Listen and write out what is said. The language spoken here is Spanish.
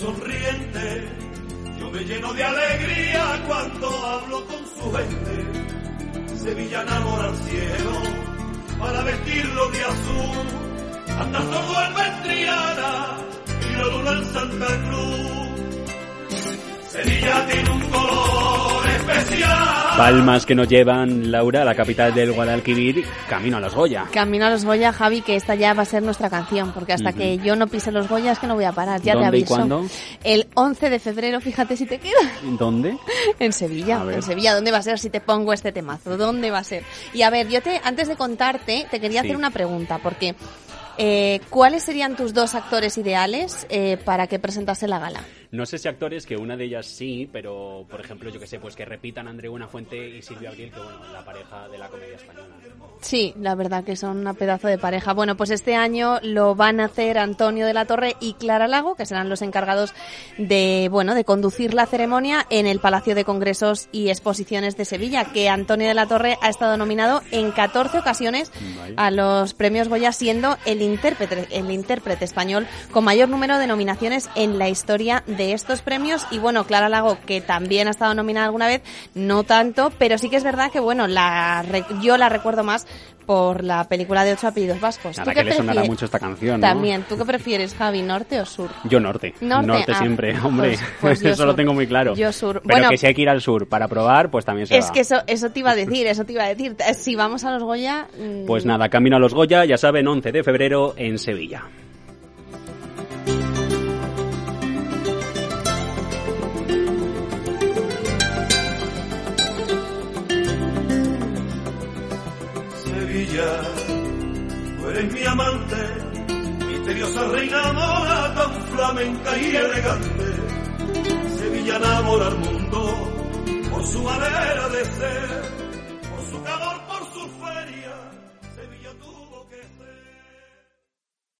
sonriente. Yo me lleno de alegría cuando hablo con su gente. Sevilla enamora al cielo para vestirlo de azul. Anda todo el ventriana y la luna en Santa Cruz. Sevilla tiene un color especial. Palmas que nos llevan, Laura, a la capital del Guadalquivir, camino a los Goya. Camino a los Goya, Javi, que esta ya va a ser nuestra canción, porque hasta que yo no pise los Goya es que no voy a parar, ya te ¿Dónde y aviso. cuándo? El 11 de febrero, fíjate si te queda. ¿Dónde? En Sevilla, en Sevilla, ¿dónde va a ser si te pongo este temazo? ¿Dónde va a ser? Y a ver, yo te, antes de contarte, te quería Sí. hacer una pregunta, porque eh, ¿cuáles serían tus dos actores ideales eh, para que presentase la gala? No sé si actores, que una de ellas sí, pero por ejemplo, yo que sé, pues que repitan Andreu Buenafuente y Silvia Abril, que bueno, la pareja de la comedia española. Sí, la verdad que son una pedazo de pareja. Bueno, pues este año lo van a hacer Antonio de la Torre y Clara Lago, que serán los encargados de, bueno, de conducir la ceremonia en el Palacio de Congresos y Exposiciones de Sevilla, que Antonio de la Torre ha estado nominado en 14 ocasiones a los premios Goya, siendo el intérprete, el intérprete español con mayor número de nominaciones en la historia de estos premios. Y bueno, Clara Lago, que también ha estado nominada alguna vez, no tanto, pero sí que es verdad que bueno, la, yo la recuerdo más por la película de ocho apellidos vascos. Nada, ¿Tú que le sonará mucho esta canción, ¿no? También, ¿tú qué prefieres, Javi, norte o sur? Yo norte. Norte, ah, siempre, hombre. pues- pues eso lo sur. tengo muy claro. Yo sur. Pero Bueno, que si hay que ir al sur para probar, pues también se Es va. que eso, eso te iba a decir, eso te iba a decir. Si vamos a los Goya... mm, Pues nada, camino a los Goya, ya saben, 11 de febrero en Sevilla. Tú eres mi amante, misteriosa reina mora, tan flamenca y elegante. Sevilla enamora al mundo por su manera de ser.